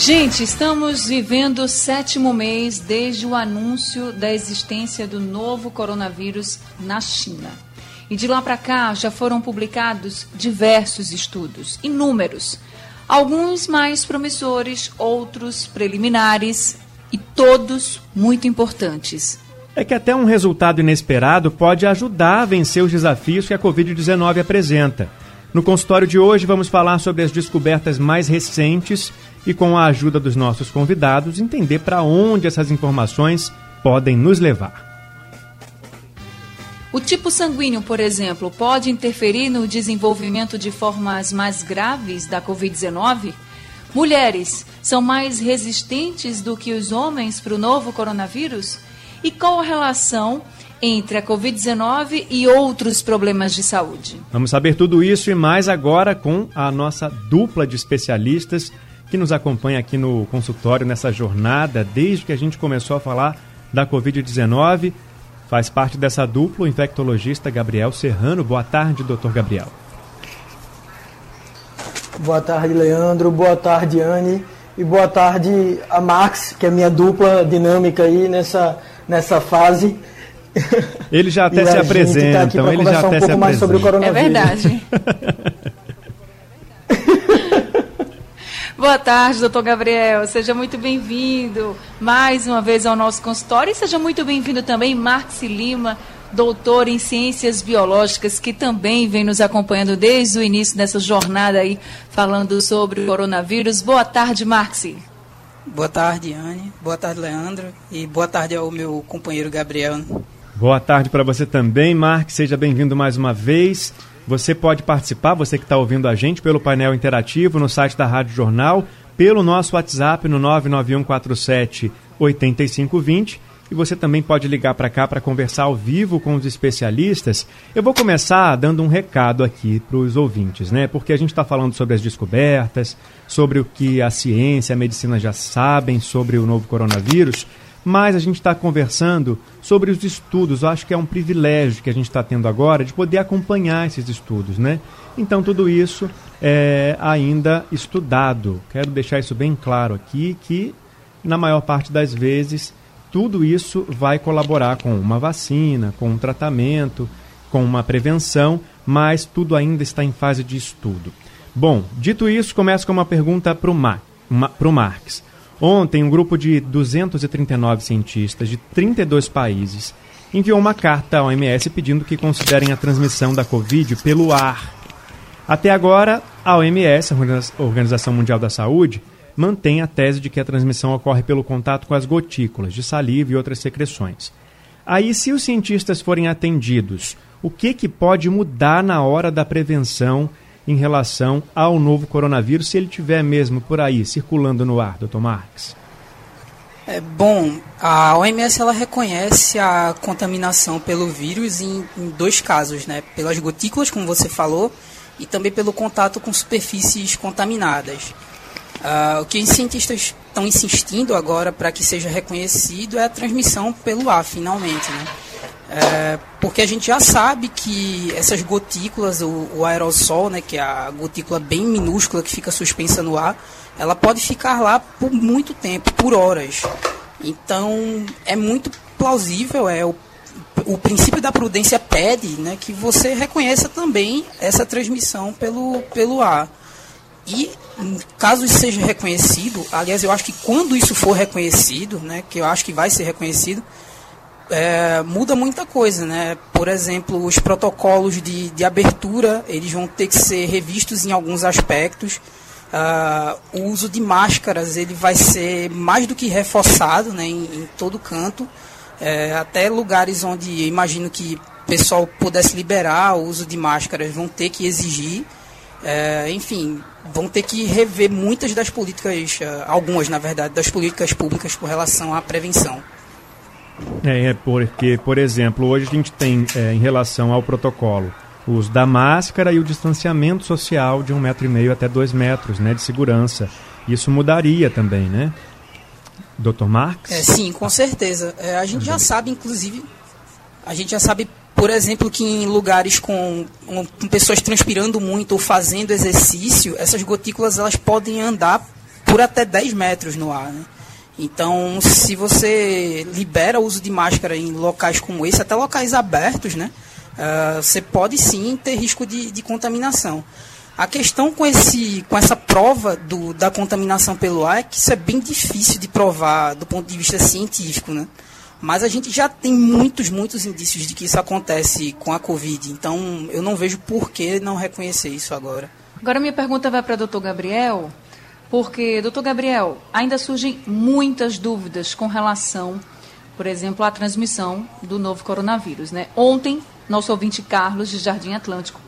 Gente, estamos vivendo o sétimo mês desde o anúncio da existência do novo coronavírus na China. E de lá para cá já foram publicados diversos estudos, inúmeros. Alguns mais promissores, outros preliminares e todos muito importantes. É que até um resultado inesperado pode ajudar a vencer os desafios que a Covid-19 apresenta. No consultório de hoje vamos falar sobre as descobertas mais recentes e, com a ajuda dos nossos convidados, entender para onde essas informações podem nos levar. O tipo sanguíneo, por exemplo, pode interferir no desenvolvimento de formas mais graves da Covid-19? Mulheres são mais resistentes do que os homens para o novo coronavírus? E qual a relação entre a Covid-19 e outros problemas de saúde? Vamos saber tudo isso e mais agora com a nossa dupla de especialistas que nos acompanha aqui no consultório nessa jornada, desde que a gente começou a falar da Covid-19. Faz parte dessa dupla o infectologista Gabriel Serrano. Boa tarde, doutor Gabriel. Boa tarde, Leandro. Boa tarde, Anne. E boa tarde a Max, que é minha dupla dinâmica aí nessa, nessa fase. Ele já até se tá apresenta, tá então ele já até um se apresenta. É verdade. Boa tarde, doutor Gabriel. Seja muito bem-vindo mais uma vez ao nosso consultório e seja muito bem-vindo também, Marx Lima, doutor em Ciências Biológicas, que também vem nos acompanhando desde o início dessa jornada aí, falando sobre o coronavírus. Boa tarde, Marx. Boa tarde, Anne. Boa tarde, Leandro. E boa tarde ao meu companheiro Gabriel. Boa tarde para você também, Marx. Seja bem-vindo mais uma vez. Você pode participar, você que está ouvindo a gente, pelo painel interativo no site da Rádio Jornal, pelo nosso WhatsApp no 99147 8520 e você também pode ligar para cá para conversar ao vivo com os especialistas. Eu vou começar dando um recado aqui para os ouvintes, né? Porque a gente está falando sobre as descobertas, sobre o que a ciência, a medicina já sabem sobre o novo coronavírus mas a gente está conversando sobre os estudos. Eu acho que é um privilégio que a gente está tendo agora de poder acompanhar esses estudos, né? Então tudo isso é ainda estudado. Quero deixar isso bem claro aqui que na maior parte das vezes tudo isso vai colaborar com uma vacina, com um tratamento, com uma prevenção, mas tudo ainda está em fase de estudo. Bom, dito isso, começo com uma pergunta para o Marx. Ontem, um grupo de 239 cientistas de 32 países enviou uma carta à OMS pedindo que considerem a transmissão da Covid pelo ar. Até agora, a OMS, a Organização Mundial da Saúde, mantém a tese de que a transmissão ocorre pelo contato com as gotículas de saliva e outras secreções. Aí, se os cientistas forem atendidos, o que, que pode mudar na hora da prevenção em relação ao novo coronavírus, se ele tiver mesmo por aí circulando no ar, doutor Marques? É, bom, a OMS ela reconhece a contaminação pelo vírus em, em, dois casos, né? Pelas gotículas, como você falou, e também pelo contato com superfícies contaminadas. Uh, o que os cientistas estão insistindo agora para que seja reconhecido é a transmissão pelo ar, finalmente, né? É, porque a gente já sabe que essas gotículas, o, o, aerossol, né, que é a gotícula bem minúscula que fica suspensa no ar, ela pode ficar lá por muito tempo, por horas. Então é muito plausível, é o, o princípio da prudência pede né, que você reconheça também essa transmissão pelo, pelo ar. E caso isso seja reconhecido, aliás, eu acho que quando isso for reconhecido, né, que eu acho que vai ser reconhecido, é, muda muita coisa, né? Por exemplo, os protocolos de, de abertura, eles vão ter que ser revistos em alguns aspectos. Uh, o uso de máscaras, ele vai ser mais do que reforçado, né? Em, em todo canto. É, até lugares onde imagino que o pessoal pudesse liberar o uso de máscaras, vão ter que exigir. É, enfim, vão ter que rever muitas das políticas, uh, algumas na verdade, das políticas públicas com relação à prevenção. É, é porque, por exemplo, hoje a gente tem, é, em relação ao protocolo, o uso da máscara e o distanciamento social de um metro e meio até dois metros, né, de segurança. Isso mudaria também, né? Dr. Marx? É, sim, com certeza. É, a gente já sabe, inclusive, a gente já sabe, por exemplo, que em lugares com, com pessoas transpirando muito ou fazendo exercício, essas gotículas elas podem andar por até 10 metros no ar, né? Então, se você libera o uso de máscara em locais como esse, até locais abertos, né? Uh, você pode sim ter risco de, de contaminação. A questão com, esse, com essa prova do, da contaminação pelo ar é que isso é bem difícil de provar do ponto de vista científico, né? Mas a gente já tem muitos, muitos indícios de que isso acontece com a Covid. Então, eu não vejo por que não reconhecer isso agora. Agora, minha pergunta vai para o doutor Gabriel, porque, doutor Gabriel, ainda surgem muitas dúvidas com relação, por exemplo, à transmissão do novo coronavírus. Né? Ontem, nosso ouvinte Carlos, de Jardim Atlântico,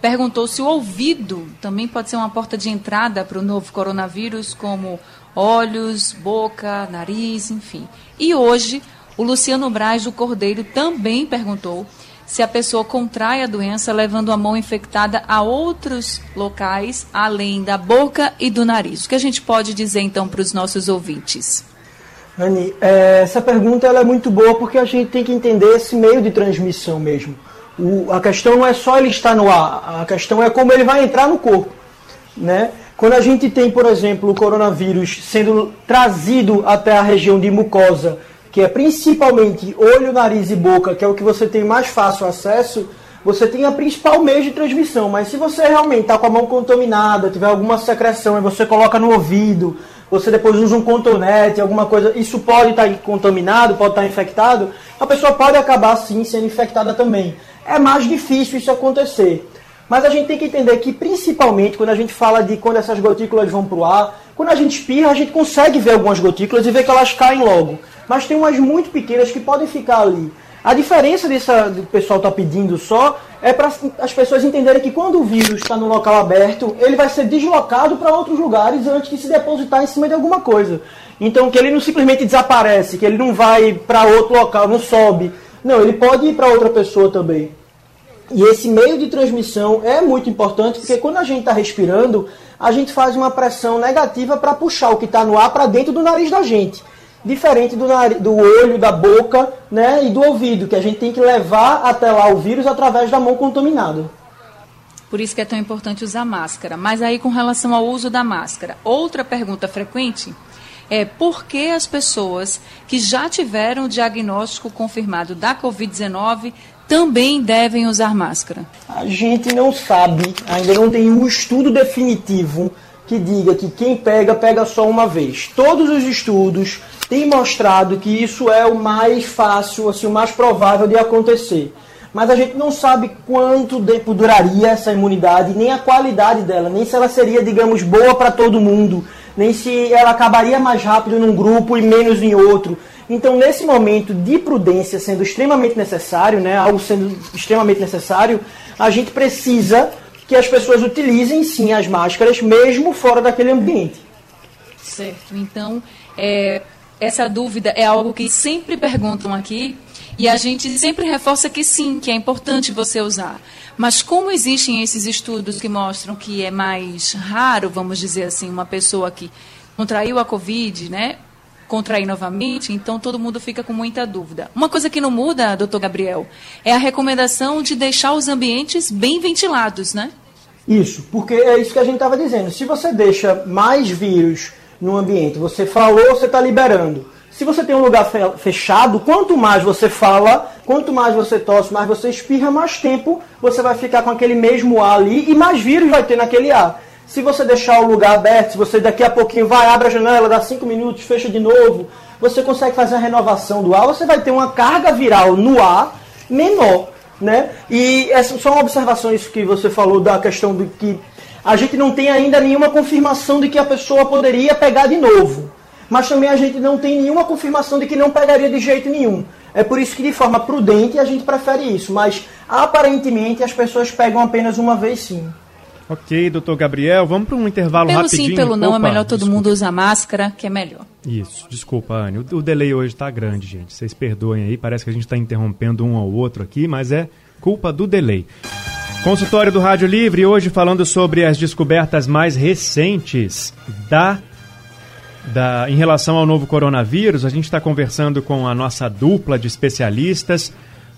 perguntou se o ouvido também pode ser uma porta de entrada para o novo coronavírus, como olhos, boca, nariz, enfim. E hoje, o Luciano Braz do Cordeiro também perguntou se a pessoa contrai a doença levando a mão infectada a outros locais, além da boca e do nariz. O que a gente pode dizer então para os nossos ouvintes? Anny, é, essa pergunta é muito boa porque a gente tem que entender esse meio de transmissão mesmo. O, a questão não é só ele estar no ar, a questão é como ele vai entrar no corpo. Né? Quando a gente tem, por exemplo, o coronavírus sendo trazido até a região de mucosa, que é principalmente olho, nariz e boca, que é o que você tem mais fácil acesso, você tem a principal meio de transmissão. Mas se você realmente está com a mão contaminada, tiver alguma secreção e você coloca no ouvido, você depois usa um contonete, alguma coisa, isso pode estar tá contaminado, pode estar tá infectado, a pessoa pode acabar sim sendo infectada também é mais difícil isso acontecer. Mas a gente tem que entender que, principalmente, quando a gente fala de quando essas gotículas vão para o ar, quando a gente espirra, a gente consegue ver algumas gotículas e ver que elas caem logo. Mas tem umas muito pequenas que podem ficar ali. A diferença disso que o pessoal está pedindo só é para as pessoas entenderem que quando o vírus está no local aberto, ele vai ser deslocado para outros lugares antes de se depositar em cima de alguma coisa. Então, que ele não simplesmente desaparece, que ele não vai para outro local, não sobe não, ele pode ir para outra pessoa também. E esse meio de transmissão é muito importante porque quando a gente está respirando, a gente faz uma pressão negativa para puxar o que está no ar para dentro do nariz da gente. Diferente do, nariz, do olho, da boca né, e do ouvido, que a gente tem que levar até lá o vírus através da mão contaminada. Por isso que é tão importante usar máscara. Mas aí com relação ao uso da máscara, outra pergunta frequente é por que as pessoas que já tiveram o diagnóstico confirmado da Covid-19 também devem usar máscara? A gente não sabe, ainda não tem um estudo definitivo que diga que quem pega, pega só uma vez. Todos os estudos têm mostrado que isso é o mais fácil, assim, o mais provável de acontecer. Mas a gente não sabe quanto tempo duraria essa imunidade, nem a qualidade dela, nem se ela seria, digamos, boa para todo mundo nem se ela acabaria mais rápido num grupo e menos em outro. Então, nesse momento de prudência sendo extremamente necessário, né, algo sendo extremamente necessário, a gente precisa que as pessoas utilizem sim as máscaras, mesmo fora daquele ambiente. Certo. Então, é, essa dúvida é algo que sempre perguntam aqui e a gente sempre reforça que sim, que é importante você usar. Mas como existem esses estudos que mostram que é mais raro, vamos dizer assim, uma pessoa que contraiu a Covid, né? Contrair novamente, então todo mundo fica com muita dúvida. Uma coisa que não muda, doutor Gabriel, é a recomendação de deixar os ambientes bem ventilados, né? Isso, porque é isso que a gente estava dizendo. Se você deixa mais vírus no ambiente, você falou, você está liberando. Se você tem um lugar fechado, quanto mais você fala, quanto mais você tosse, mais você espirra, mais tempo você vai ficar com aquele mesmo ar ali e mais vírus vai ter naquele ar. Se você deixar o lugar aberto, se você daqui a pouquinho vai, abre a janela, dá 5 minutos, fecha de novo, você consegue fazer a renovação do ar, você vai ter uma carga viral no ar menor. Né? E uma observação isso que você falou da questão de que a gente não tem ainda nenhuma confirmação de que a pessoa poderia pegar de novo mas também a gente não tem nenhuma confirmação de que não pegaria de jeito nenhum. É por isso que, de forma prudente, a gente prefere isso. Mas, aparentemente, as pessoas pegam apenas uma vez sim. Ok, doutor Gabriel, vamos para um intervalo pelo rapidinho. Pelo sim, pelo não, é Opa, é melhor todo desculpa. mundo usar máscara, que é melhor. Isso, desculpa, Anne. O, o delay hoje está grande, gente. Vocês perdoem aí, parece que a gente está interrompendo um ao outro aqui, mas é culpa do delay. Consultório do Rádio Livre, hoje falando sobre as descobertas mais recentes da, da em relação ao novo coronavírus. A gente está conversando com a nossa dupla de especialistas,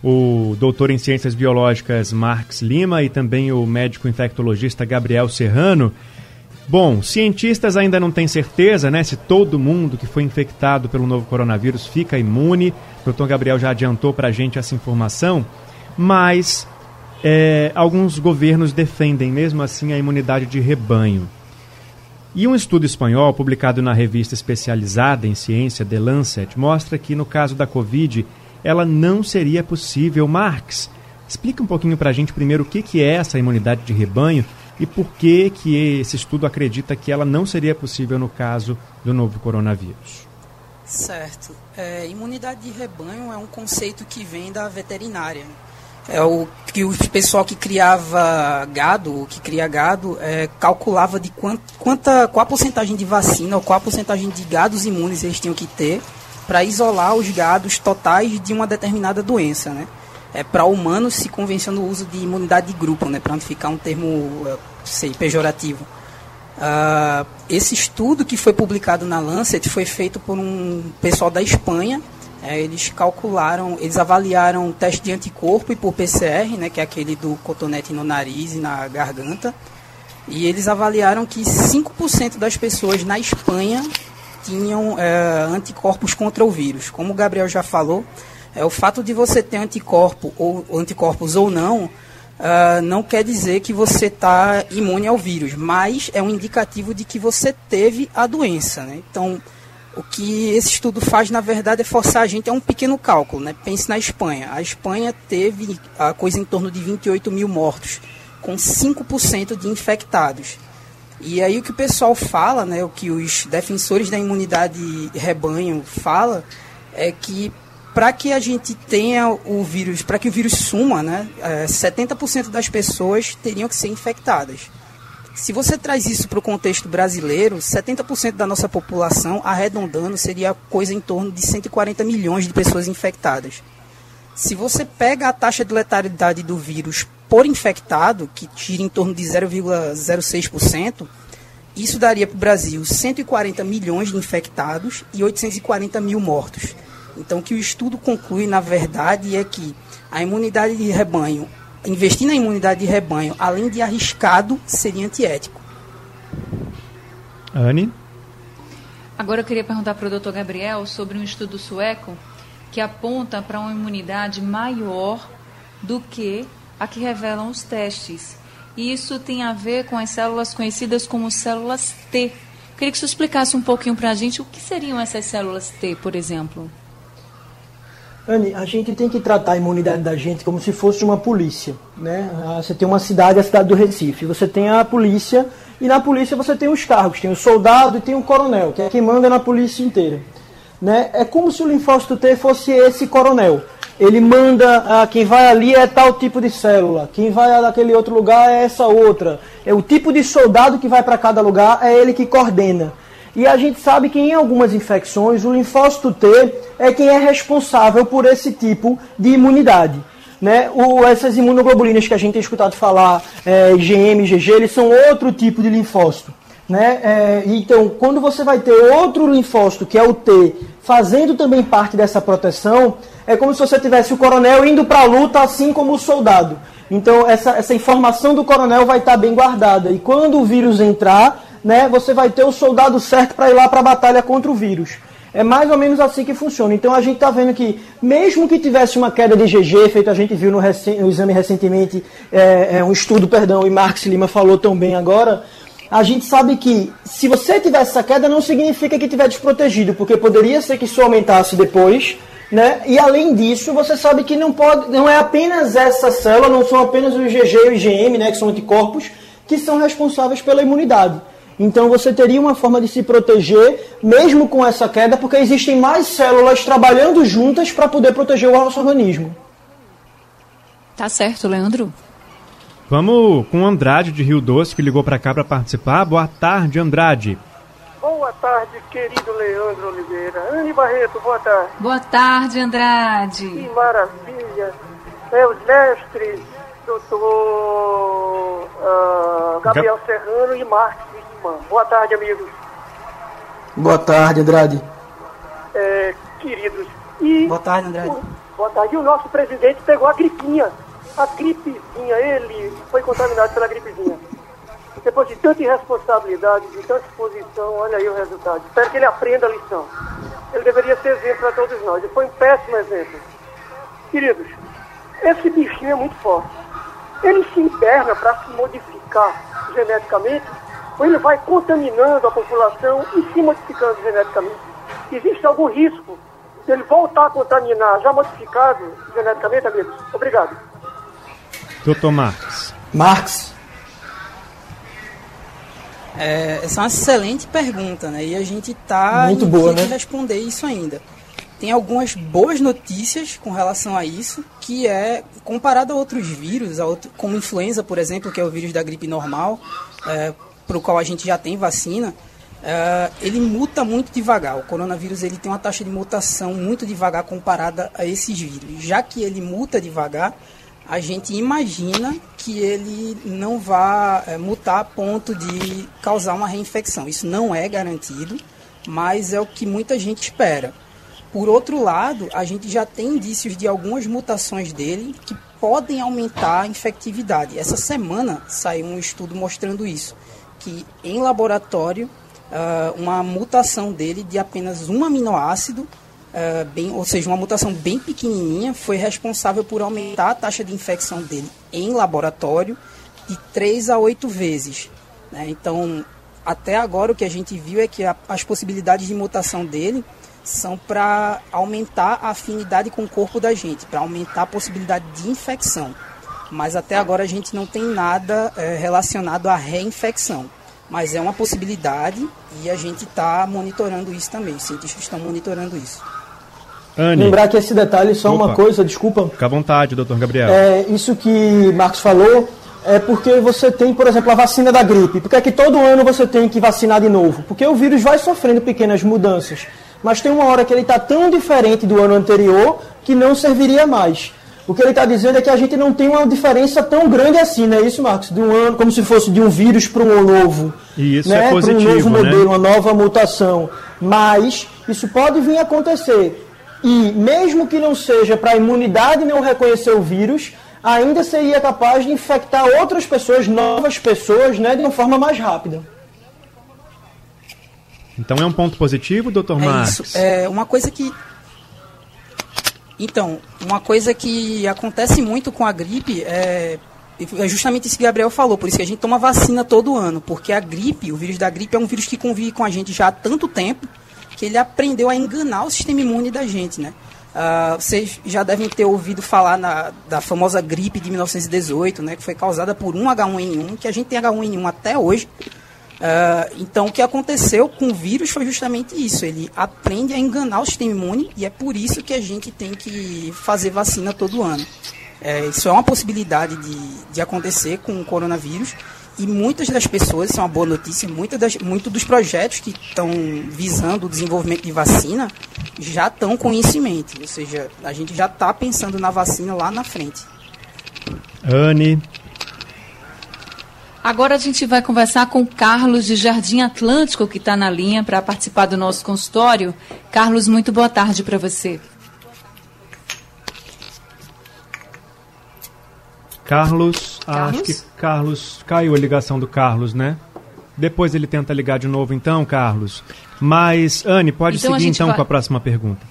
o doutor em Ciências Biológicas Marx Lima e também o médico infectologista Gabriel Serrano. Bom, cientistas ainda não têm certeza, né, se todo mundo que foi infectado pelo novo coronavírus fica imune. O doutor Gabriel já adiantou para a gente essa informação, mas é, alguns governos defendem mesmo assim a imunidade de rebanho. E um estudo espanhol publicado na revista especializada em ciência The Lancet mostra que no caso da Covid ela não seria possível. Marx, explica um pouquinho para a gente primeiro o que, que é essa imunidade de rebanho e por que, que esse estudo acredita que ela não seria possível no caso do novo coronavírus. Certo. É, imunidade de rebanho é um conceito que vem da veterinária. É o que o pessoal que criava gado, que cria gado, é, calculava de quant, quanta, qual a porcentagem de vacina ou qual a porcentagem de gados imunes eles tinham que ter para isolar os gados totais de uma determinada doença, né? É, para humanos se convenciona o uso de imunidade de grupo, né? Para não ficar um termo, sei, pejorativo. Uh, esse estudo que foi publicado na Lancet foi feito por um pessoal da Espanha. É, eles calcularam, eles avaliaram o teste de anticorpo e por PCR, né, que é aquele do cotonete no nariz e na garganta. E eles avaliaram que 5% das pessoas na Espanha tinham é, anticorpos contra o vírus. Como o Gabriel já falou, é, o fato de você ter anticorpo ou anticorpos ou não, Uh, não quer dizer que você está imune ao vírus, mas é um indicativo de que você teve a doença. Né? Então, o que esse estudo faz, na verdade, é forçar a gente a um pequeno cálculo. Né? Pense na Espanha. A Espanha teve a coisa em torno de 28 mil mortos, com 5% de infectados. E aí o que o pessoal fala, né, o que os defensores da imunidade rebanho fala, é que para que a gente tenha o vírus, para que o vírus suma, né, é, 70% das pessoas teriam que ser infectadas. Se você traz isso para o contexto brasileiro, 70% da nossa população, arredondando, seria coisa em torno de 140 milhões de pessoas infectadas. Se você pega a taxa de letalidade do vírus por infectado, que tira em torno de 0,06%, isso daria para o Brasil 140 milhões de infectados e 840 mil mortos. Então, o que o estudo conclui, na verdade, é que a imunidade de rebanho, investir na imunidade de rebanho, além de arriscado, seria antiético. Anne? Agora eu queria perguntar para o doutor Gabriel sobre um estudo sueco que aponta para uma imunidade maior do que a que revelam os testes. E isso tem a ver com as células conhecidas como células T. Queria que você explicasse um pouquinho para a gente o que seriam essas células T, por exemplo. Anne, a gente tem que tratar a imunidade da gente como se fosse uma polícia. Né? Ah, você tem uma cidade, a cidade do Recife. Você tem a polícia e na polícia você tem os cargos. Tem o soldado e tem o coronel, que é quem manda na polícia inteira. Né? É como se o linfócito T fosse esse coronel. Ele manda, ah, quem vai ali é tal tipo de célula, quem vai naquele outro lugar é essa outra. É o tipo de soldado que vai para cada lugar, é ele que coordena. E a gente sabe que em algumas infecções o linfócito T é quem é responsável por esse tipo de imunidade. Né? O, essas imunoglobulinas que a gente tem escutado falar, é, IgM, IgG, eles são outro tipo de linfócito. Né? É, então, quando você vai ter outro linfócito, que é o T, fazendo também parte dessa proteção, é como se você tivesse o coronel indo para a luta, assim como o soldado. Então, essa, essa informação do coronel vai estar bem guardada. E quando o vírus entrar, né, você vai ter o soldado certo para ir lá para a batalha contra o vírus. É mais ou menos assim que funciona. Então a gente está vendo que, mesmo que tivesse uma queda de GG, feito a gente viu no, no exame recentemente, é, é, um estudo, perdão, e Marx Lima falou tão bem agora, a gente sabe que se você tivesse essa queda, não significa que estiver desprotegido, porque poderia ser que isso aumentasse depois, né? E além disso, você sabe que não pode, não é apenas essa célula, não são apenas o IgG e o IgM, né, que são anticorpos, que são responsáveis pela imunidade. Então você teria uma forma de se proteger, mesmo com essa queda, porque existem mais células trabalhando juntas para poder proteger o nosso organismo. Tá certo, Leandro. Vamos com o Andrade de Rio Doce, que ligou para cá para participar. Boa tarde, Andrade. Boa tarde, querido Leandro Oliveira. Anne Barreto, boa tarde. Boa tarde, Andrade. Que maravilha. É, os mestres, doutor uh, Gabriel Ga Serrano e Marcos Wittmann. Boa tarde, amigos. Boa tarde, Andrade. É, queridos. E boa tarde, Andrade. O, boa tarde. E o nosso presidente pegou a gripinha. A gripezinha, ele foi contaminado pela gripezinha. Depois de tanta irresponsabilidade, de tanta exposição, olha aí o resultado. Espero que ele aprenda a lição. Ele deveria ser exemplo para todos nós. Ele foi um péssimo exemplo. Queridos, esse bichinho é muito forte. Ele se interna para se modificar geneticamente, ou ele vai contaminando a população e se modificando geneticamente. Existe algum risco dele voltar a contaminar já modificado geneticamente, amigos? Obrigado. Doutor Marx. Marx. É, essa é uma excelente pergunta, né? E a gente está Muito boa, né? responder isso ainda. Tem algumas boas notícias com relação a isso, que é, comparado a outros vírus, a outro, como influenza, por exemplo, que é o vírus da gripe normal, é, para o qual a gente já tem vacina, é, ele muta muito devagar. O coronavírus ele tem uma taxa de mutação muito devagar comparada a esses vírus. Já que ele muta devagar, a gente imagina que ele não vá é, mutar a ponto de causar uma reinfecção. Isso não é garantido, mas é o que muita gente espera. Por outro lado, a gente já tem indícios de algumas mutações dele que podem aumentar a infectividade. Essa semana saiu um estudo mostrando isso, que em laboratório, uma mutação dele de apenas um aminoácido uh, bem, ou seja, uma mutação bem pequenininha, foi responsável por aumentar a taxa de infecção dele em laboratório de 3 a 8 vezes. Né? Então, até agora o que a gente viu é que a, as possibilidades de mutação dele são para aumentar a afinidade com o corpo da gente, para aumentar a possibilidade de infecção. Mas até agora a gente não tem nada é, relacionado à reinfecção. Mas é uma possibilidade e a gente está monitorando isso também. Os cientistas estão monitorando isso. Anne. Lembrar que esse detalhe, só Opa. uma coisa, desculpa. Fica à vontade, doutor Gabriel. É, isso que Marcos falou é porque você tem, por exemplo, a vacina da gripe. Porque é que todo ano você tem que vacinar de novo? Porque o vírus vai sofrendo pequenas mudanças. Mas tem uma hora que ele está tão diferente do ano anterior que não serviria mais. O que ele está dizendo é que a gente não tem uma diferença tão grande assim, não é isso, Marcos? De um ano, como se fosse de um vírus para um novo. E isso né? é positivo, Para um novo né? modelo, uma nova mutação. Mas isso pode vir a acontecer. E mesmo que não seja para a imunidade não reconhecer o vírus, ainda seria capaz de infectar outras pessoas, novas pessoas, né, de uma forma mais rápida. Então é um ponto positivo, doutor é Marcos? Isso. É uma coisa que. Então, uma coisa que acontece muito com a gripe é. É justamente isso que Gabriel falou, por isso que a gente toma vacina todo ano, porque a gripe, o vírus da gripe, é um vírus que convive com a gente já há tanto tempo que ele aprendeu a enganar o sistema imune da gente, né? Uh, vocês já devem ter ouvido falar na, da famosa gripe de 1918, né, que foi causada por um H1N1, que a gente tem H1N1 até hoje. Uh, então, o que aconteceu com o vírus foi justamente isso. Ele aprende a enganar o sistema imune e é por isso que a gente tem que fazer vacina todo ano. É, isso é uma possibilidade de, de acontecer com o coronavírus. E muitas das pessoas, isso é uma boa notícia, muitas das, muitos dos projetos que estão visando o desenvolvimento de vacina já estão com isso em mente. Ou seja, a gente já está pensando na vacina lá na frente. Anne. Agora a gente vai conversar com o Carlos de Jardim Atlântico, que está na linha para participar do nosso consultório. Carlos, muito boa tarde para você. Carlos, Carlos? acho que Carlos caiu a ligação do Carlos, né? Depois ele tenta ligar de novo, então, Carlos. Mas, Anne, pode Então seguir então vai- com a próxima pergunta.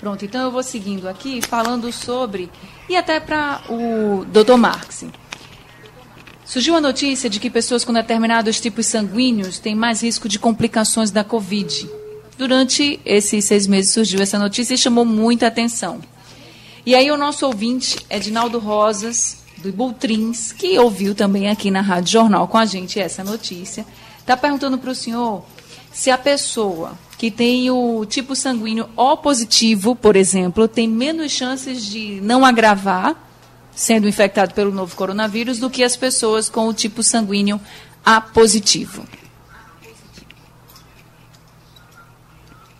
Pronto, então eu vou seguindo aqui, falando sobre. E até para o Dr. Marx. Surgiu a notícia de que pessoas com determinados tipos sanguíneos têm mais risco de complicações da Covid. Durante esses seis meses surgiu essa notícia e chamou muita atenção. E aí o nosso ouvinte, Edinaldo Rosas, do Bultrins, que ouviu também aqui na Rádio Jornal com a gente essa notícia, está perguntando para o senhor se a pessoa que tem o tipo sanguíneo O positivo, por exemplo, tem menos chances de não agravar sendo infectado pelo novo coronavírus do que as pessoas com o tipo sanguíneo A positivo.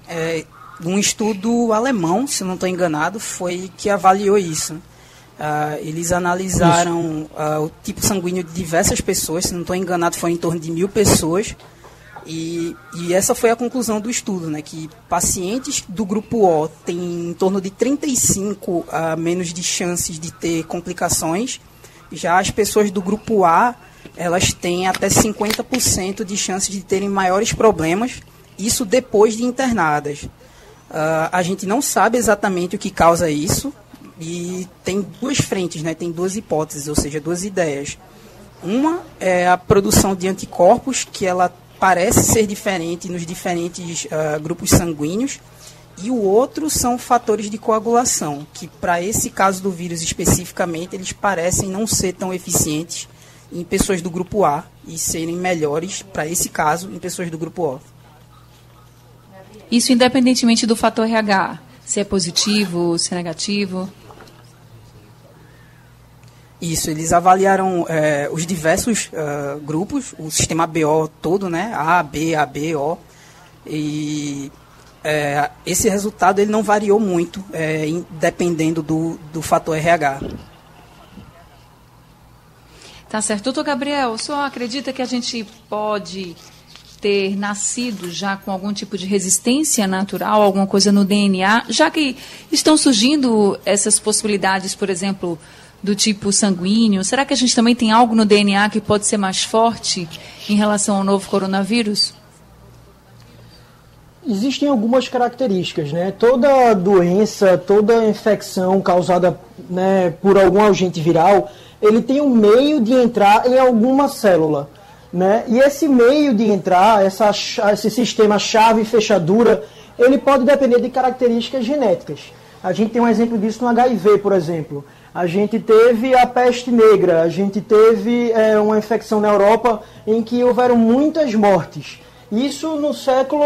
É, um estudo alemão, se não estou enganado, foi que avaliou isso. Uh, eles analisaram uh, o tipo sanguíneo de diversas pessoas, se não estou enganado, foi em torno de mil pessoas. E, e, essa foi a conclusão do estudo, né, que pacientes do grupo O têm em torno de 35 a uh, menos de chances de ter complicações. Já as pessoas do grupo A, elas têm até 50% de chances de terem maiores problemas, isso depois de internadas. Uh, a gente não sabe exatamente o que causa isso, e tem duas frentes, né? tem duas hipóteses, ou seja, duas ideias. Uma é a produção de anticorpos, que ela parece ser diferente nos diferentes uh, grupos sanguíneos, e o outro são fatores de coagulação, que para esse caso do vírus especificamente, eles parecem não ser tão eficientes em pessoas do grupo A e serem melhores para esse caso em pessoas do grupo O. Isso independentemente do fator RH, se é positivo, se é negativo? Isso, eles avaliaram é, os diversos uh, grupos, o sistema BO todo, né? A, B, A, B, O. E é, esse resultado ele não variou muito, é, dependendo do, do fator RH. Tá certo. Doutor Gabriel, o senhor acredita que a gente pode ter nascido já com algum tipo de resistência natural, alguma coisa no DNA, já que estão surgindo essas possibilidades, por exemplo, do tipo sanguíneo? Será que a gente também tem algo no DNA que pode ser mais forte em relação ao novo coronavírus? Existem algumas características, né? Toda doença, toda infecção causada né, por algum agente viral, ele tem um meio de entrar em alguma célula. Né? E esse meio de entrar, essa, esse sistema chave-fechadura, ele pode depender de características genéticas. A gente tem um exemplo disso no HIV, por exemplo. A gente teve a peste negra, a gente teve é, uma infecção na Europa em que houveram muitas mortes. Isso no século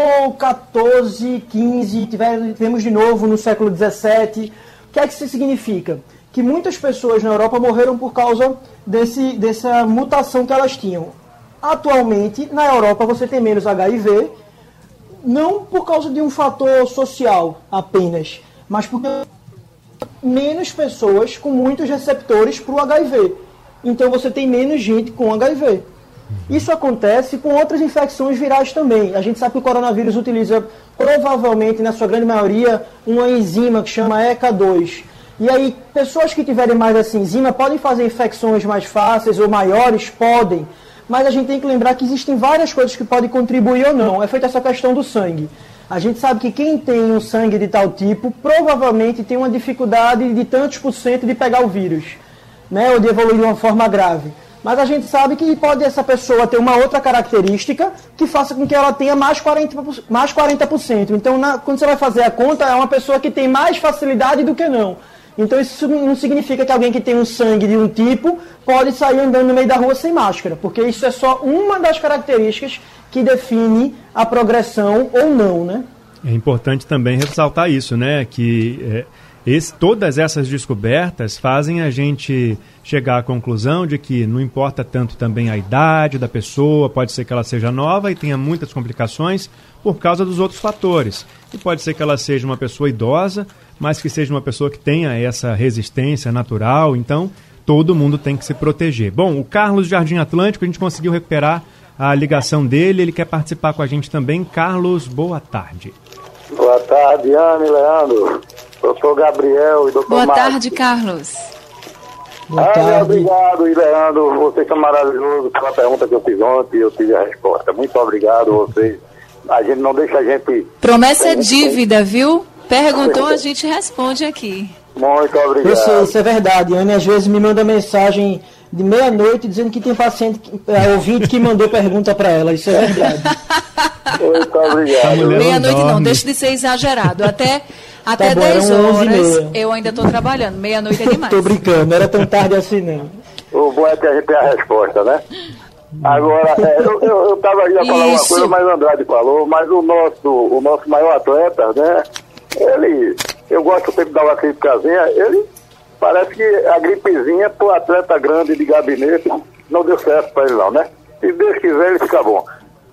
XIV, XV, tivemos de novo no século XVII. O que é que isso significa? Que muitas pessoas na Europa morreram por causa desse, dessa mutação que elas tinham. Atualmente, na Europa, você tem menos HIV, não por causa de um fator social apenas, mas porque menos pessoas com muitos receptores para o HIV. Então você tem menos gente com HIV. Isso acontece com outras infecções virais também. A gente sabe que o coronavírus utiliza provavelmente, na sua grande maioria, uma enzima que chama ECA2. E aí, pessoas que tiverem mais essa enzima podem fazer infecções mais fáceis ou maiores? Podem. Mas a gente tem que lembrar que existem várias coisas que podem contribuir ou não. É feita essa questão do sangue. A gente sabe que quem tem um sangue de tal tipo provavelmente tem uma dificuldade de tantos por cento de pegar o vírus, né, ou de evoluir de uma forma grave. Mas a gente sabe que pode essa pessoa ter uma outra característica que faça com que ela tenha mais 40%. Mais 40%. Então, na, quando você vai fazer a conta, é uma pessoa que tem mais facilidade do que não. Então, isso não significa que alguém que tem um sangue de um tipo pode sair andando no meio da rua sem máscara, porque isso é só uma das características que define a progressão ou não, né? É importante também ressaltar isso, né? Que é, esse, todas essas descobertas fazem a gente chegar à conclusão de que não importa tanto também a idade da pessoa, pode ser que ela seja nova e tenha muitas complicações por causa dos outros fatores. E pode ser que ela seja uma pessoa idosa, mas que seja uma pessoa que tenha essa resistência natural. Então, todo mundo tem que se proteger. Bom, o Carlos Jardim Atlântico, a gente conseguiu recuperar a ligação dele, ele quer participar com a gente também. Carlos, boa tarde. Boa tarde, Anne, Leandro, doutor Gabriel e doutor Boa Marcos. tarde, Carlos. Boa tarde. Obrigado, e Leandro, vocês são maravilhosos pela pergunta que eu fiz ontem eu tive a resposta. Muito obrigado a vocês. A gente não deixa a gente... Promessa é dívida, viu? Perguntou, a gente responde aqui. Muito obrigado. Isso, isso é verdade. Anne às vezes me manda mensagem de meia-noite dizendo que tem paciente, é, ouvinte que mandou pergunta para ela. Isso é verdade. Muito obrigado. Meia-noite não, deixa de ser exagerado. Até, até tá bom, 10 horas eu ainda estou trabalhando. Meia-noite é demais. Estou brincando, não era tão tarde assim não. O bom é que a gente tem a resposta, né? Agora, é, eu estava eu, eu ia falar Isso. uma coisa, mas o Andrade falou, mas o nosso, o nosso maior atleta, né? Ele, eu gosto sempre de dar uma criticazinha, ele Parece que a gripezinha pro atleta grande de gabinete não deu certo para ele não, né? Se Deus quiser, ele fica bom.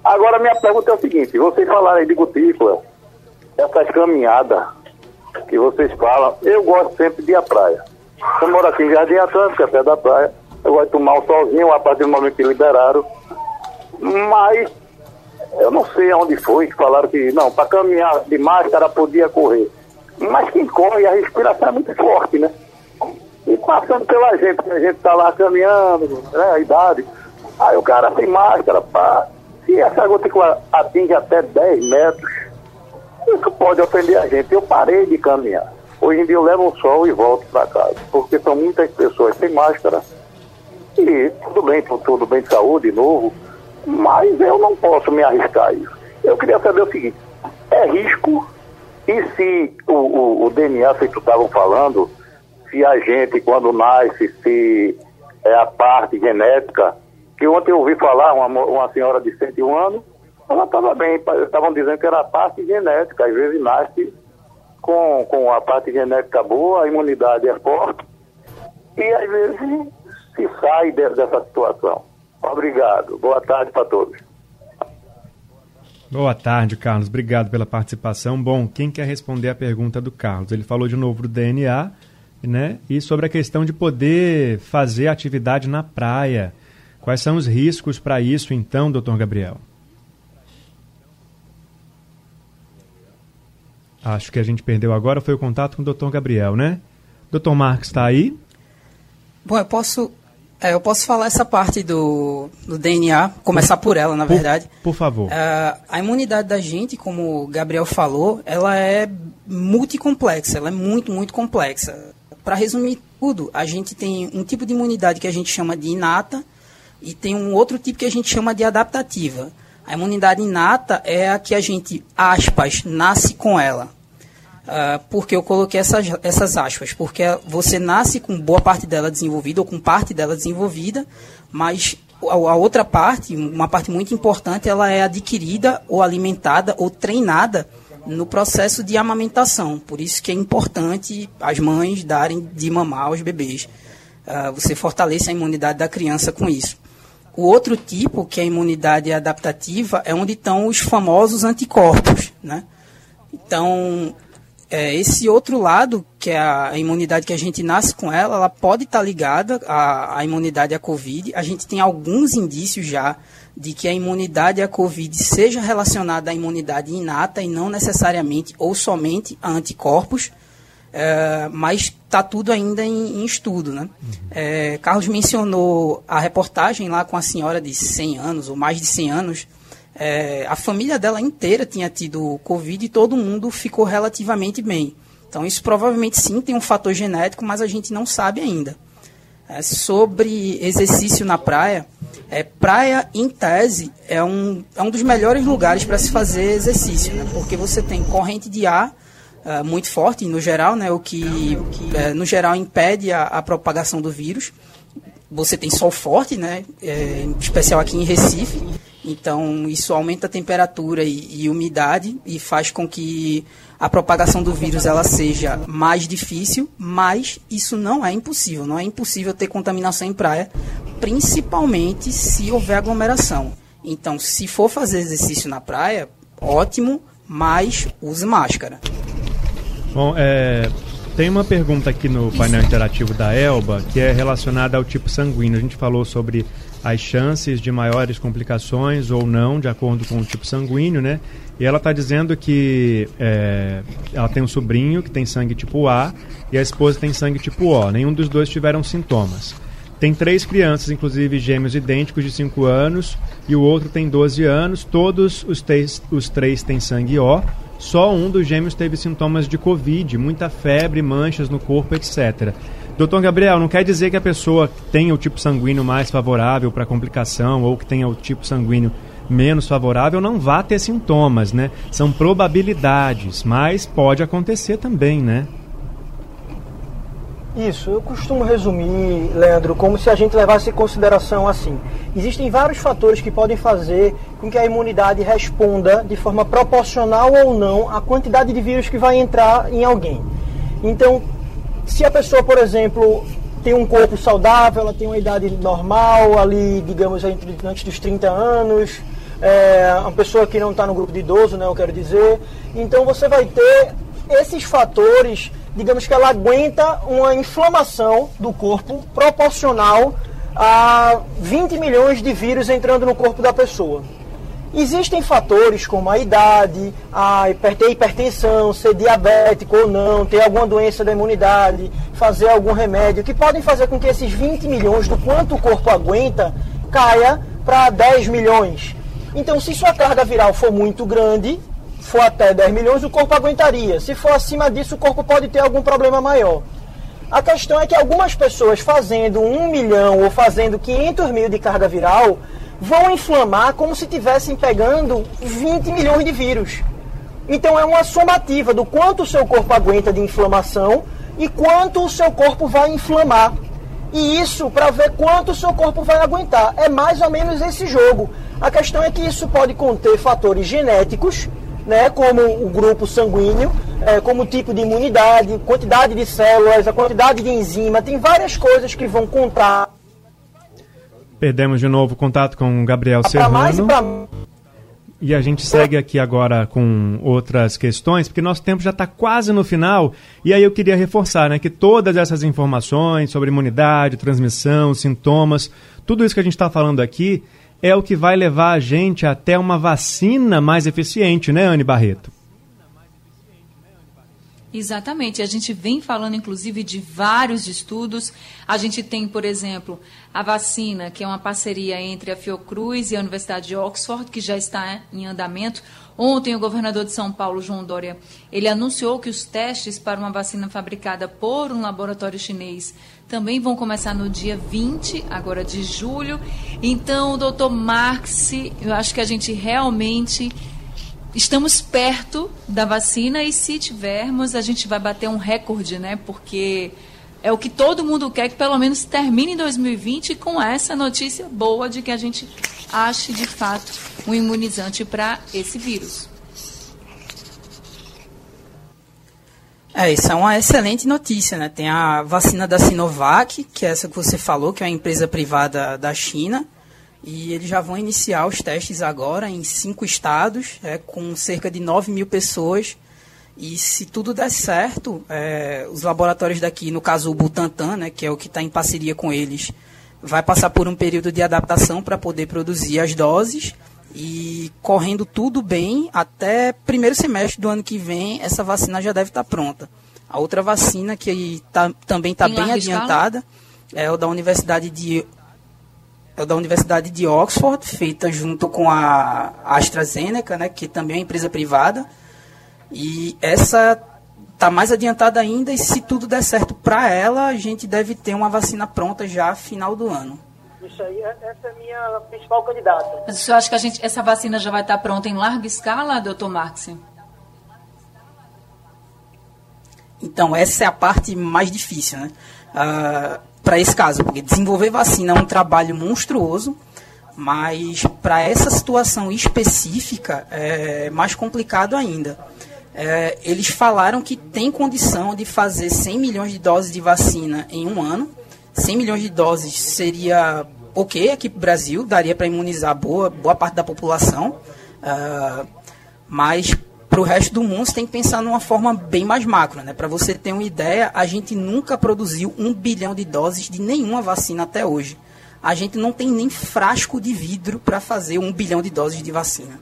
Agora, minha pergunta é o seguinte, vocês falaram aí de gotícula, essas caminhadas que vocês falam, eu gosto sempre de ir à praia. Eu moro aqui em Jardim Atlântico, é pé da praia. Eu gosto de tomar um solzinho a partir do momento que liberaram. Mas eu não sei aonde foi que falaram que não, para caminhar de máscara podia correr. Mas quem corre, a respiração é muito forte, né? E passando pela gente, a gente tá lá caminhando, né, a idade. Aí o cara sem máscara, pá. Se essa gotícula atinge até 10 metros, isso pode ofender a gente. Eu parei de caminhar. Hoje em dia eu levo um sol e volto para casa, porque são muitas pessoas sem máscara. E tudo bem, tudo bem de saúde, novo, mas eu não posso me arriscar isso. Eu queria saber o seguinte, é risco e se o, o, o DNA, que tu estavam falando, se a gente, quando nasce, se é a parte genética, que ontem eu ouvi falar, uma, uma senhora de 101 anos, ela estava bem, estavam dizendo que era a parte genética, às vezes nasce com, com a parte genética boa, a imunidade é forte, e às vezes se sai de, dessa situação. Obrigado. Boa tarde para todos. Boa tarde, Carlos. Obrigado pela participação. Bom, quem quer responder a pergunta do Carlos? Ele falou de novo do DNA, né? E sobre a questão de poder fazer atividade na praia. Quais são os riscos para isso, então, doutor Gabriel? Acho que a gente perdeu agora foi o contato com o doutor Gabriel, né? Doutor Marcos está aí? Bom, eu posso é, eu posso falar essa parte do, do DNA, começar por ela, na por, verdade. Por favor. Uh, a imunidade da gente, como o Gabriel falou, ela é multicomplexa, ela é muito, muito complexa. Para resumir tudo, a gente tem um tipo de imunidade que a gente chama de inata e tem um outro tipo que a gente chama de adaptativa. A imunidade inata é a que a gente, aspas, nasce com ela. Uh, porque eu coloquei essas, essas aspas, porque você nasce com boa parte dela desenvolvida ou com parte dela desenvolvida, mas a, a, outra parte, uma parte muito importante, ela é adquirida ou alimentada ou treinada no processo de amamentação. Por isso que é importante as mães darem de mamar aos bebês. Uh, você fortalece a imunidade da criança com isso. O outro tipo, que é a imunidade adaptativa, é onde estão os famosos anticorpos, né? Então, é, esse outro lado, que é a imunidade que a gente nasce com ela, ela pode estar tá ligada à, à, imunidade à Covid. A gente tem alguns indícios já de que a imunidade à Covid seja relacionada à imunidade inata e não necessariamente ou somente a anticorpos. É, mas está tudo ainda em, em estudo. Né? É, Carlos mencionou a reportagem lá com a senhora de 100 anos, ou mais de 100 anos, é, a família dela inteira tinha tido Covid e todo mundo ficou relativamente bem. Então, isso provavelmente sim tem um fator genético, mas a gente não sabe ainda. É, sobre exercício na praia, é, praia, em tese, é um, é um dos melhores lugares para se fazer exercício, né? porque você tem corrente de ar é, muito forte, no geral, né? o que, é, no geral, impede a, a, propagação do vírus. Você tem sol forte, né? É, em especial aqui em Recife, então, isso aumenta a temperatura e, e, umidade e faz com que a propagação do vírus ela seja mais difícil, mas isso não é impossível. Não é impossível ter contaminação em praia, principalmente se houver aglomeração. Então, se for fazer exercício na praia, ótimo, mas use máscara. Bom, é, tem uma pergunta aqui no painel interativo da Elba que é relacionada ao tipo sanguíneo. A gente falou sobre as chances de maiores complicações ou não, de acordo com o tipo sanguíneo, né? E ela está dizendo que é, ela tem um sobrinho que tem sangue tipo A e a esposa tem sangue tipo O. Nenhum dos dois tiveram sintomas. Tem três crianças, inclusive gêmeos idênticos de 5 anos, e o outro tem 12 anos. Todos os, os três têm sangue O. Só um dos gêmeos teve sintomas de Covid, muita febre, manchas no corpo, etc. Doutor Gabriel, não quer dizer que a pessoa tenha o tipo sanguíneo mais favorável para complicação ou que tenha o tipo sanguíneo menos favorável não vá ter sintomas, né? São probabilidades, mas pode acontecer também, né? Isso, eu costumo resumir, Leandro, como se a gente levasse em consideração assim. Existem vários fatores que podem fazer com que a imunidade responda de forma proporcional ou não à quantidade de vírus que vai entrar em alguém. Então, Se a pessoa, por exemplo, tem um corpo saudável, ela tem uma idade normal, ali, digamos, entre, antes dos 30 anos, é, uma pessoa que não está no grupo de idoso, né, eu quero dizer. Então você vai ter esses fatores, digamos que ela aguenta uma inflamação do corpo proporcional a 20 milhões de vírus entrando no corpo da pessoa. Existem fatores como a idade, a hipertensão, ser diabético ou não, ter alguma doença da imunidade, fazer algum remédio, que podem fazer com que esses 20 milhões do quanto o corpo aguenta caia para 10 milhões. Então, se sua carga viral for muito grande, for até 10 milhões, o corpo aguentaria. Se for acima disso, o corpo pode ter algum problema maior. A questão é que algumas pessoas fazendo 1 milhão ou fazendo 500 mil de carga viral vão inflamar como se estivessem pegando 20 milhões de vírus. Então é uma somativa do quanto o seu corpo aguenta de inflamação e quanto o seu corpo vai inflamar. E isso para ver quanto o seu corpo vai aguentar. É mais ou menos esse jogo. A questão é que isso pode conter fatores genéticos, né, como o grupo sanguíneo, é, como o tipo de imunidade, quantidade de células, a quantidade de enzima, tem várias coisas que vão contar. Perdemos de novo contato com o Gabriel Serrano. Mais pra... E a gente segue aqui agora com outras questões, porque nosso tempo já está quase no final. E aí eu queria reforçar né, que todas essas informações sobre imunidade, transmissão, sintomas, tudo isso que a gente está falando aqui é o que vai levar a gente até uma vacina mais eficiente, né, Anne Barreto? Exatamente. A gente vem falando, inclusive, de vários estudos. A gente tem, por exemplo, a vacina, que é uma parceria entre a Fiocruz e a Universidade de Oxford, que já está em andamento. Ontem, o governador de São Paulo, João Dória, ele anunciou que os testes para uma vacina fabricada por um laboratório chinês também vão começar no dia 20, agora de julho. Então, doutor Marx, eu acho que a gente realmente estamos perto da vacina e se tivermos, a gente vai bater um recorde, né? Porque é o que todo mundo quer que pelo menos termine em 2020 com essa notícia boa de que a gente ache de fato um imunizante para esse vírus. É, isso é uma excelente notícia, né? Tem a vacina da Sinovac, que é essa que você falou, que é uma empresa privada da China, e eles já vão iniciar os testes agora em cinco estados, é, com cerca de 9 mil pessoas. E se tudo der certo, é, os laboratórios daqui, no caso o Butantan, né, que é o que está em parceria com eles, vai passar por um período de adaptação para poder produzir as doses e correndo tudo bem, até primeiro semestre do ano que vem, essa vacina já deve estar tá pronta. A outra vacina que tá, também está bem adiantada escala? é o da Universidade de é o da Universidade de Oxford, feita junto com a AstraZeneca, né, que também é uma empresa privada. E essa está mais adiantada ainda e se tudo der certo para ela, a gente deve ter uma vacina pronta já final do ano. Isso aí, é, essa é a minha principal candidata. Mas o senhor acha que a gente, essa vacina já vai estar pronta em larga escala, doutor Marx? Então, essa é a parte mais difícil, né? Uh, ah, para esse caso, porque desenvolver vacina é um trabalho monstruoso, mas para essa situação específica é mais complicado ainda. É, eles falaram que tem condição de fazer 100 milhões de doses de vacina em um ano. 100 milhões de doses seria ok aqui para o Brasil, daria para imunizar boa, boa parte da população, uh, mas para o resto do mundo você tem que pensar numa forma bem mais macro. Né? Para você ter uma ideia, a gente nunca produziu um bilhão de doses de nenhuma vacina até hoje. A gente não tem nem frasco de vidro para fazer um bilhão de doses de vacina.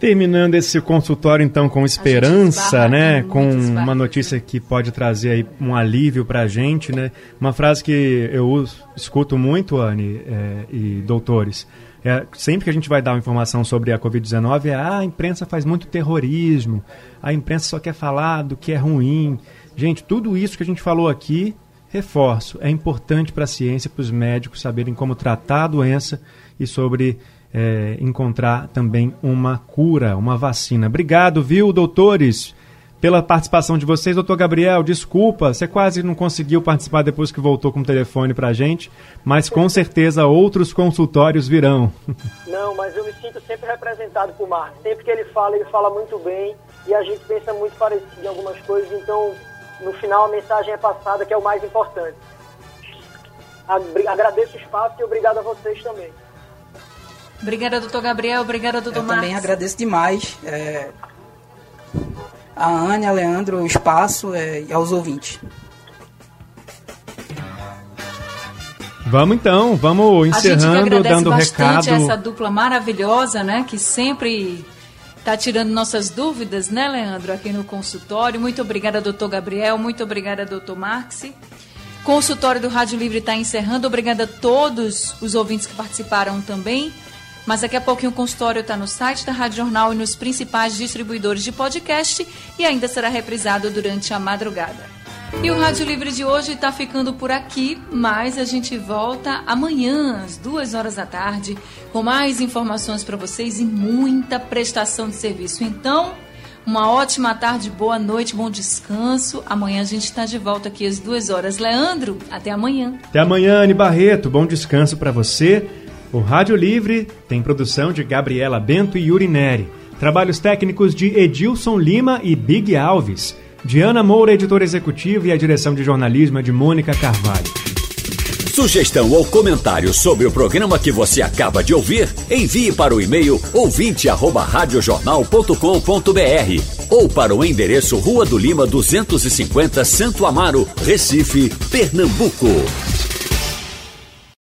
Terminando esse consultório então com esperança, né, com uma notícia que pode trazer aí um alívio para a gente, né, uma frase que eu escuto muito, Anne é, e doutores, é, sempre que a gente vai dar uma informação sobre a Covid-19 é ah, a imprensa faz muito terrorismo, a imprensa só quer falar do que é ruim. Gente, tudo isso que a gente falou aqui, reforço, é importante para a ciência, para os médicos saberem como tratar a doença e sobre é, encontrar também uma cura, uma vacina. Obrigado, viu, doutores, pela participação de vocês. Doutor Gabriel, desculpa, você quase não conseguiu participar depois que voltou com o telefone para a gente, mas com certeza outros consultórios virão. Não, mas eu me sinto sempre representado por Marcos. Sempre que ele fala, ele fala muito bem e a gente pensa muito parecido em algumas coisas, então no final a mensagem é passada, que é o mais importante. Agradeço o espaço e obrigado a vocês também. Obrigada, doutor Gabriel. Obrigada, doutor Marcos. também agradeço demais é, a Anne, a Leandro, o espaço é, e aos ouvintes. Vamos então, vamos encerrando, dando recado. essa dupla maravilhosa, né, que sempre está tirando nossas dúvidas, né, Leandro, aqui no consultório. Muito obrigada, doutor Gabriel. Muito obrigada, doutor Marx. Consultório do Rádio Livre está encerrando. Obrigada a todos os ouvintes que participaram também. Mas daqui a pouquinho o consultório está no site da Rádio Jornal e nos principais distribuidores de podcast e ainda será reprisado durante a madrugada. E o Rádio Livre de hoje está ficando por aqui, mas a gente volta amanhã, às duas horas da tarde, com mais informações para vocês e muita prestação de serviço. Então, uma ótima tarde, boa noite, bom descanso. Amanhã a gente está de volta aqui às duas horas. Leandro, até amanhã. Até amanhã, Anne Barreto. Bom descanso para você. O Rádio Livre tem produção de Gabriela Bento e Yuri Neri. Trabalhos técnicos de Edilson Lima e Big Alves. Diana Moura, editora executiva, e a direção de jornalismo é de Mônica Carvalho. Sugestão ou comentário sobre o programa que você acaba de ouvir, envie para o e-mail ouvinte@radiojornal.com.br ou para o endereço Rua do Lima 250, Santo Amaro, Recife, Pernambuco.